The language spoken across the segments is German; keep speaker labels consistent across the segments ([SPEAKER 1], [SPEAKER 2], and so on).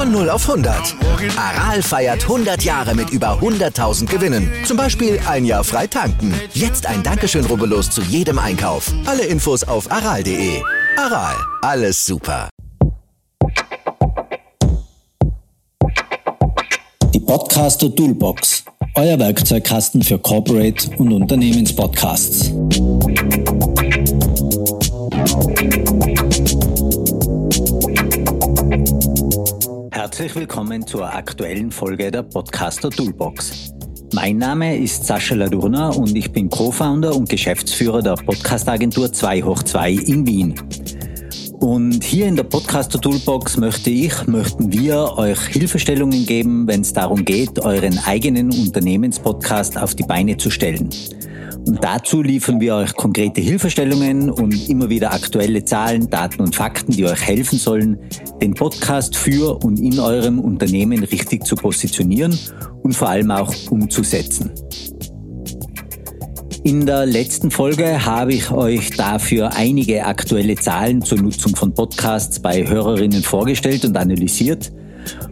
[SPEAKER 1] Von 0 auf 100. Aral feiert 100 Jahre mit über 100.000 Gewinnen. Zum Beispiel ein Jahr frei tanken. Jetzt ein Dankeschön, rubbellos zu jedem Einkauf. Alle Infos auf aral.de. Aral, alles super.
[SPEAKER 2] Die Podcaster Toolbox. Euer Werkzeugkasten für Corporate und Unternehmenspodcasts. Herzlich willkommen zur aktuellen Folge der Podcaster Toolbox. Mein Name ist Sascha Ladurna und ich bin Co-Founder und Geschäftsführer der Podcastagentur 2 hoch 2 in Wien. Und hier in der Podcaster Toolbox möchte ich, möchten wir euch Hilfestellungen geben, wenn es darum geht, euren eigenen Unternehmenspodcast auf die Beine zu stellen. Und dazu liefern wir euch konkrete Hilfestellungen und immer wieder aktuelle Zahlen, Daten und Fakten, die euch helfen sollen, den Podcast für und in eurem Unternehmen richtig zu positionieren und vor allem auch umzusetzen. In der letzten Folge habe ich euch dafür einige aktuelle Zahlen zur Nutzung von Podcasts bei Hörerinnen vorgestellt und analysiert.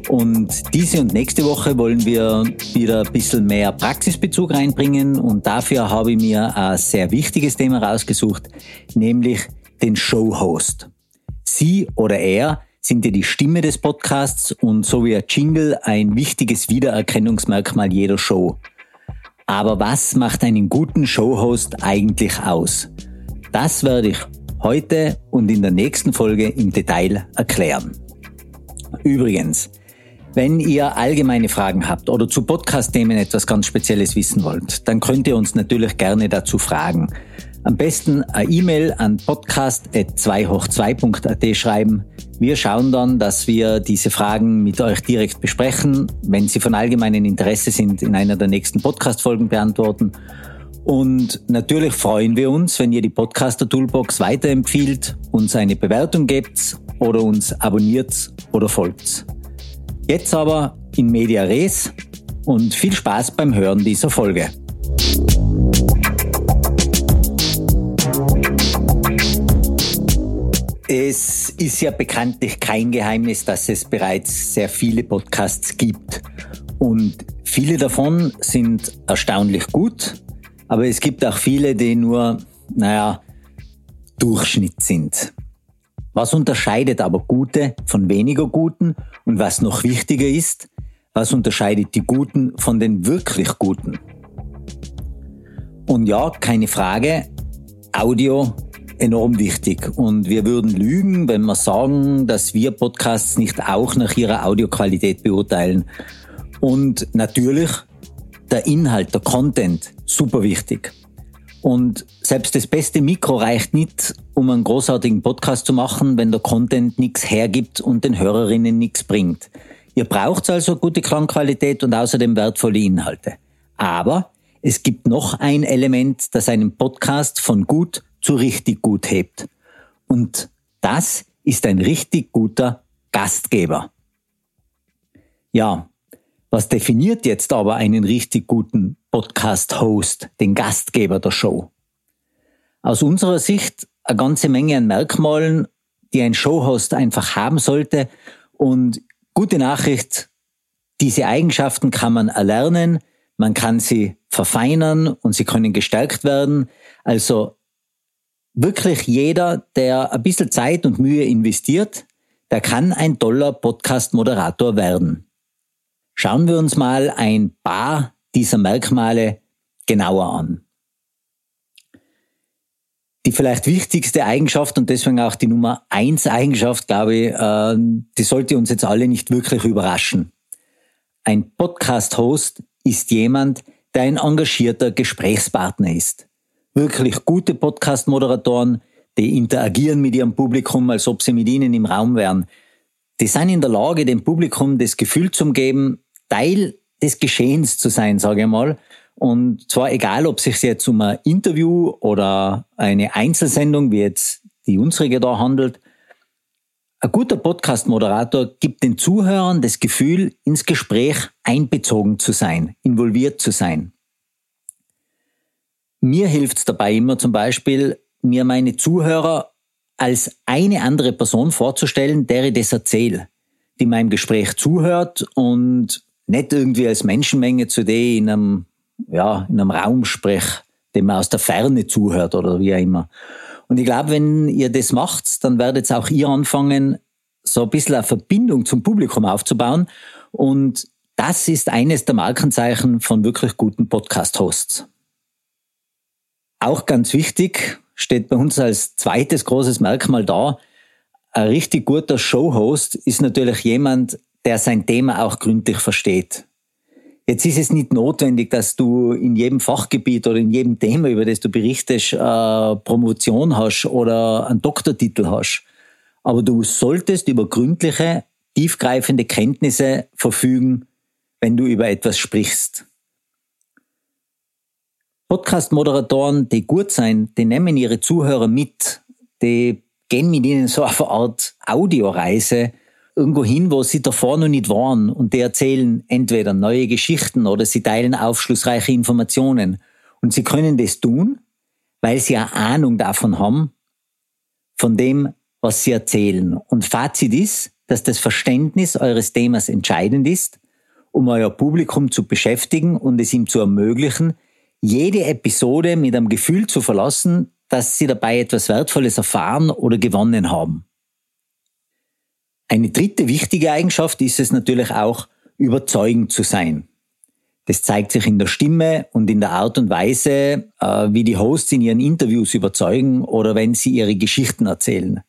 [SPEAKER 2] Und diese und nächste Woche wollen wir wieder ein bisschen mehr Praxisbezug reinbringen und dafür habe ich mir ein sehr wichtiges Thema rausgesucht, nämlich den Showhost. Sie oder er sind ja die Stimme des Podcasts und so wie ein Jingle ein wichtiges Wiedererkennungsmerkmal jeder Show. Aber was macht einen guten Showhost eigentlich aus? Das werde ich heute und in der nächsten Folge im Detail erklären. Übrigens, wenn ihr allgemeine Fragen habt oder zu Podcast-Themen etwas ganz Spezielles wissen wollt, dann könnt ihr uns natürlich gerne dazu fragen. Am besten eine E-Mail an podcast.2hoch2.at schreiben. Wir schauen dann, dass wir diese Fragen mit euch direkt besprechen, wenn sie von allgemeinem Interesse sind, in einer der nächsten Podcast-Folgen beantworten. Und natürlich freuen wir uns, wenn ihr die Podcaster Toolbox weiterempfiehlt, uns eine Bewertung gebt oder uns abonniert oder folgt. Jetzt aber in Media Res und viel Spaß beim Hören dieser Folge. Es ist ja bekanntlich kein Geheimnis, dass es bereits sehr viele Podcasts gibt. Und viele davon sind erstaunlich gut, aber es gibt auch viele, die nur, naja, Durchschnitt sind. Was unterscheidet aber gute von weniger guten? Und was noch wichtiger ist, was unterscheidet die Guten von den wirklich Guten? Und ja, keine Frage, Audio enorm wichtig. Und wir würden lügen, wenn wir sagen, dass wir Podcasts nicht auch nach ihrer Audioqualität beurteilen. Und natürlich der Inhalt, der Content, super wichtig. Und selbst das beste Mikro reicht nicht, um einen großartigen Podcast zu machen, wenn der Content nichts hergibt und den Hörerinnen nichts bringt. Ihr braucht also gute Klangqualität und außerdem wertvolle Inhalte. Aber es gibt noch ein Element, das einen Podcast von gut zu richtig gut hebt. Und das ist ein richtig guter Gastgeber. Ja, was definiert jetzt aber einen richtig guten Podcast-Host, den Gastgeber der Show? Aus unserer Sicht eine ganze Menge an Merkmalen, die ein Showhost einfach haben sollte. Und gute Nachricht, diese Eigenschaften kann man erlernen, man kann sie verfeinern und sie können gestärkt werden. Also wirklich jeder, der ein bisschen Zeit und Mühe investiert, der kann ein toller Podcast-Moderator werden. Schauen wir uns mal ein paar dieser Merkmale genauer an. Die vielleicht wichtigste Eigenschaft und deswegen auch die Nummer eins Eigenschaft, glaube ich, äh, die sollte uns jetzt alle nicht wirklich überraschen. Ein Podcast-Host ist jemand, der ein engagierter Gesprächspartner ist. Wirklich gute Podcast-Moderatoren, die interagieren mit ihrem Publikum, als ob sie mit ihnen im Raum wären. Die sind in der Lage, dem Publikum das Gefühl zu geben, Teil des Geschehens zu sein, sage ich mal. Und zwar egal, ob es sich jetzt um ein Interview oder eine Einzelsendung, wie jetzt die unsere da handelt. Ein guter Podcast-Moderator gibt den Zuhörern das Gefühl, ins Gespräch einbezogen zu sein, involviert zu sein. Mir hilft es dabei immer zum Beispiel, mir meine Zuhörer als eine andere Person vorzustellen, der ich das erzähle, die meinem Gespräch zuhört und nicht irgendwie als Menschenmenge zu der in einem, ja, in einem Raum spreche, dem man aus der Ferne zuhört oder wie auch immer. Und ich glaube, wenn ihr das macht, dann werdet auch ihr anfangen, so ein bisschen eine Verbindung zum Publikum aufzubauen. Und das ist eines der Markenzeichen von wirklich guten Podcast-Hosts. Auch ganz wichtig, steht bei uns als zweites großes Merkmal da, ein richtig guter Showhost ist natürlich jemand, der sein Thema auch gründlich versteht. Jetzt ist es nicht notwendig, dass du in jedem Fachgebiet oder in jedem Thema, über das du berichtest, eine Promotion hast oder einen Doktortitel hast. Aber du solltest über gründliche, tiefgreifende Kenntnisse verfügen, wenn du über etwas sprichst. Podcast-Moderatoren, die gut sein, die nehmen ihre Zuhörer mit, die gehen mit ihnen so auf eine Art Audioreise irgendwo hin, wo sie davor noch nicht waren und die erzählen entweder neue Geschichten oder sie teilen aufschlussreiche Informationen. Und sie können das tun, weil sie eine Ahnung davon haben, von dem, was sie erzählen. Und Fazit ist, dass das Verständnis eures Themas entscheidend ist, um euer Publikum zu beschäftigen und es ihm zu ermöglichen, jede Episode mit einem Gefühl zu verlassen, dass sie dabei etwas Wertvolles erfahren oder gewonnen haben. Eine dritte wichtige Eigenschaft ist es natürlich auch, überzeugend zu sein. Das zeigt sich in der Stimme und in der Art und Weise, äh, wie die Hosts in ihren Interviews überzeugen oder wenn sie ihre Geschichten erzählen.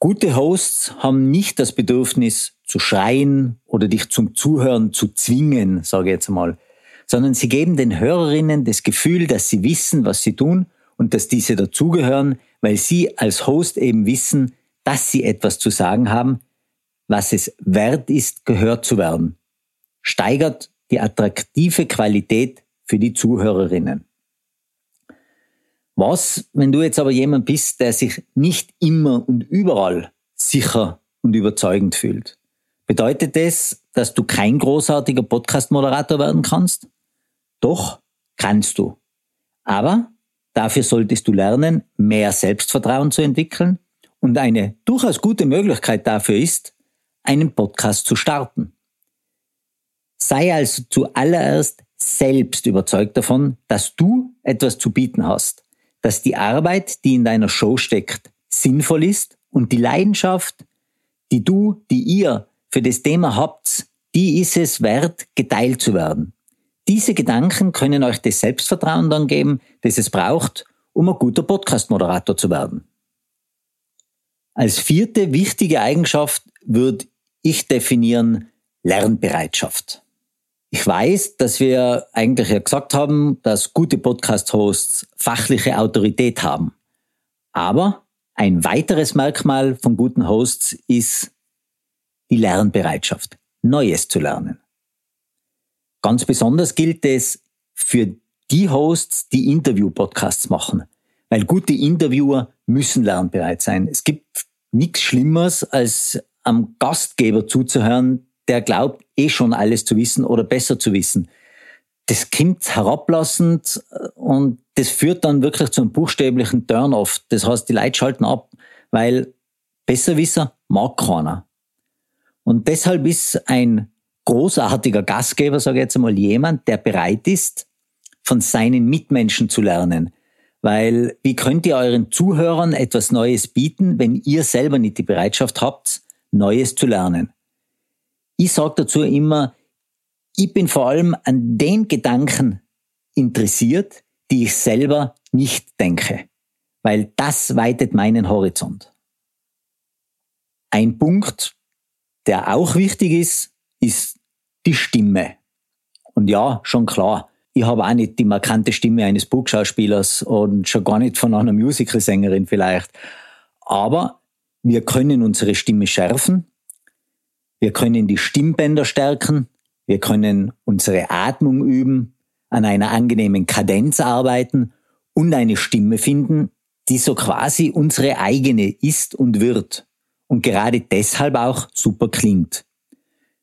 [SPEAKER 2] Gute Hosts haben nicht das Bedürfnis zu schreien oder dich zum Zuhören zu zwingen, sage ich jetzt einmal sondern sie geben den Hörerinnen das Gefühl, dass sie wissen, was sie tun und dass diese dazugehören, weil sie als Host eben wissen, dass sie etwas zu sagen haben, was es wert ist, gehört zu werden. Steigert die attraktive Qualität für die Zuhörerinnen. Was, wenn du jetzt aber jemand bist, der sich nicht immer und überall sicher und überzeugend fühlt? Bedeutet das, dass du kein großartiger Podcast-Moderator werden kannst? Doch kannst du. Aber dafür solltest du lernen, mehr Selbstvertrauen zu entwickeln und eine durchaus gute Möglichkeit dafür ist, einen Podcast zu starten. Sei also zuallererst selbst überzeugt davon, dass du etwas zu bieten hast, dass die Arbeit, die in deiner Show steckt, sinnvoll ist und die Leidenschaft, die du, die ihr für das Thema habt, die ist es wert, geteilt zu werden. Diese Gedanken können euch das Selbstvertrauen dann geben, das es braucht, um ein guter Podcast-Moderator zu werden. Als vierte wichtige Eigenschaft würde ich definieren Lernbereitschaft. Ich weiß, dass wir eigentlich ja gesagt haben, dass gute Podcast-Hosts fachliche Autorität haben. Aber ein weiteres Merkmal von guten Hosts ist die Lernbereitschaft, Neues zu lernen. Ganz besonders gilt es für die Hosts, die Interview-Podcasts machen. Weil gute Interviewer müssen lernbereit sein. Es gibt nichts Schlimmeres, als am Gastgeber zuzuhören, der glaubt, eh schon alles zu wissen oder besser zu wissen. Das kommt herablassend und das führt dann wirklich zu einem buchstäblichen Turn-off. Das heißt, die Leute schalten ab, weil Besserwisser mag keiner. Und deshalb ist ein großartiger Gastgeber, sage ich jetzt einmal, jemand, der bereit ist, von seinen Mitmenschen zu lernen. Weil wie könnt ihr euren Zuhörern etwas Neues bieten, wenn ihr selber nicht die Bereitschaft habt, Neues zu lernen? Ich sage dazu immer, ich bin vor allem an den Gedanken interessiert, die ich selber nicht denke, weil das weitet meinen Horizont. Ein Punkt, der auch wichtig ist, ist die Stimme. Und ja, schon klar, ich habe auch nicht die markante Stimme eines Burgschauspielers und schon gar nicht von einer Musicalsängerin vielleicht. Aber wir können unsere Stimme schärfen, wir können die Stimmbänder stärken, Wir können unsere Atmung üben, an einer angenehmen Kadenz arbeiten und eine Stimme finden, die so quasi unsere eigene ist und wird und gerade deshalb auch super klingt.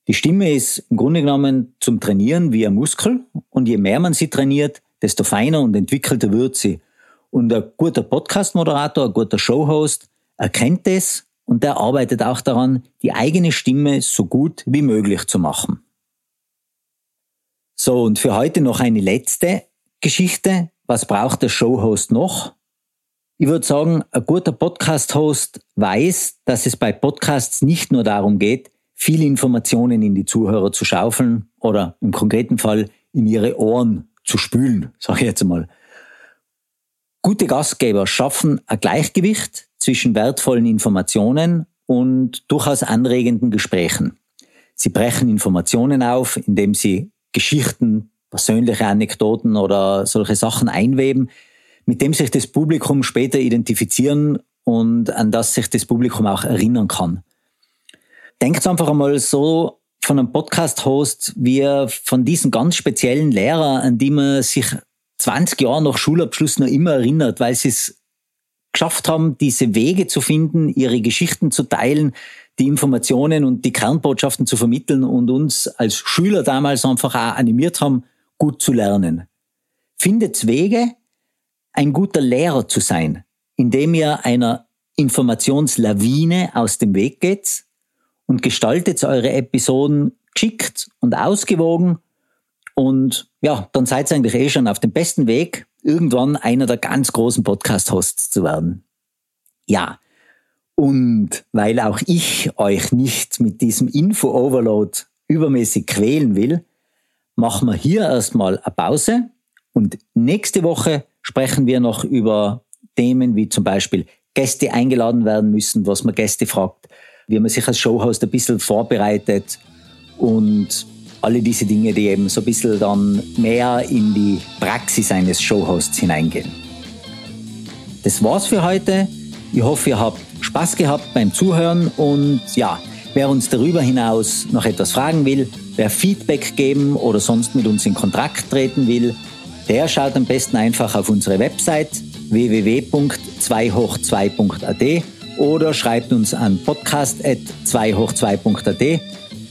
[SPEAKER 2] Die Stimme ist im Grunde genommen zum Trainieren wie ein Muskel und je mehr man sie trainiert, desto feiner und entwickelter wird sie. Und ein guter Podcast-Moderator, ein guter Showhost erkennt es und der arbeitet auch daran, die eigene Stimme so gut wie möglich zu machen. So, und für heute noch eine letzte Geschichte. Was braucht der Showhost noch? Ich würde sagen, ein guter Podcast-Host weiß, dass es bei Podcasts nicht nur darum geht, viele Informationen in die Zuhörer zu schaufeln oder im konkreten Fall in ihre Ohren zu spülen, sage ich jetzt mal. Gute Gastgeber schaffen ein Gleichgewicht zwischen wertvollen Informationen und durchaus anregenden Gesprächen. Sie brechen Informationen auf, indem sie Geschichten, persönliche Anekdoten oder solche Sachen einweben, mit dem sich das Publikum später identifizieren und an das sich das Publikum auch erinnern kann. Denkt einfach einmal so von einem Podcast-Host wie von diesen ganz speziellen Lehrer, an die man sich 20 Jahre nach Schulabschluss noch immer erinnert, weil sie es geschafft haben, diese Wege zu finden, ihre Geschichten zu teilen, die Informationen und die Kernbotschaften zu vermitteln und uns als Schüler damals einfach auch animiert haben, gut zu lernen. Findet Wege, ein guter Lehrer zu sein, indem ihr einer Informationslawine aus dem Weg geht und gestaltet eure Episoden geschickt und ausgewogen. Und ja, dann seid ihr eigentlich eh schon auf dem besten Weg, irgendwann einer der ganz großen Podcast-Hosts zu werden. Ja, und weil auch ich euch nicht mit diesem Info-Overload übermäßig quälen will, machen wir hier erstmal eine Pause. Und nächste Woche sprechen wir noch über Themen wie zum Beispiel Gäste eingeladen werden müssen, was man Gäste fragt, wie man sich als Showhost ein bisschen vorbereitet und alle diese Dinge, die eben so ein bisschen dann mehr in die Praxis eines Showhosts hineingehen. Das war's für heute. Ich hoffe, ihr habt Spaß gehabt beim Zuhören und ja, wer uns darüber hinaus noch etwas fragen will, wer Feedback geben oder sonst mit uns in Kontakt treten will, der schaut am besten einfach auf unsere Website www.2hoch2.at oder schreibt uns an podcast.2hoch2.at.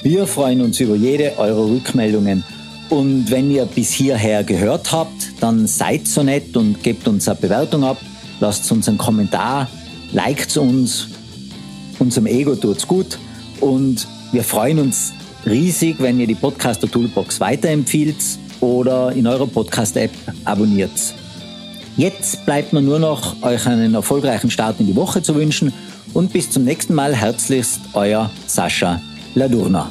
[SPEAKER 2] Wir freuen uns über jede eurer Rückmeldungen. Und wenn ihr bis hierher gehört habt, dann seid so nett und gebt uns eine Bewertung ab, lasst uns einen Kommentar, liked uns, unserem Ego tut's gut und wir freuen uns riesig, wenn ihr die Podcaster Toolbox weiterempfiehlt oder in eurer Podcast-App abonniert. Jetzt bleibt mir nur noch, euch einen erfolgreichen Start in die Woche zu wünschen und bis zum nächsten Mal herzlichst euer Sascha Ladurna.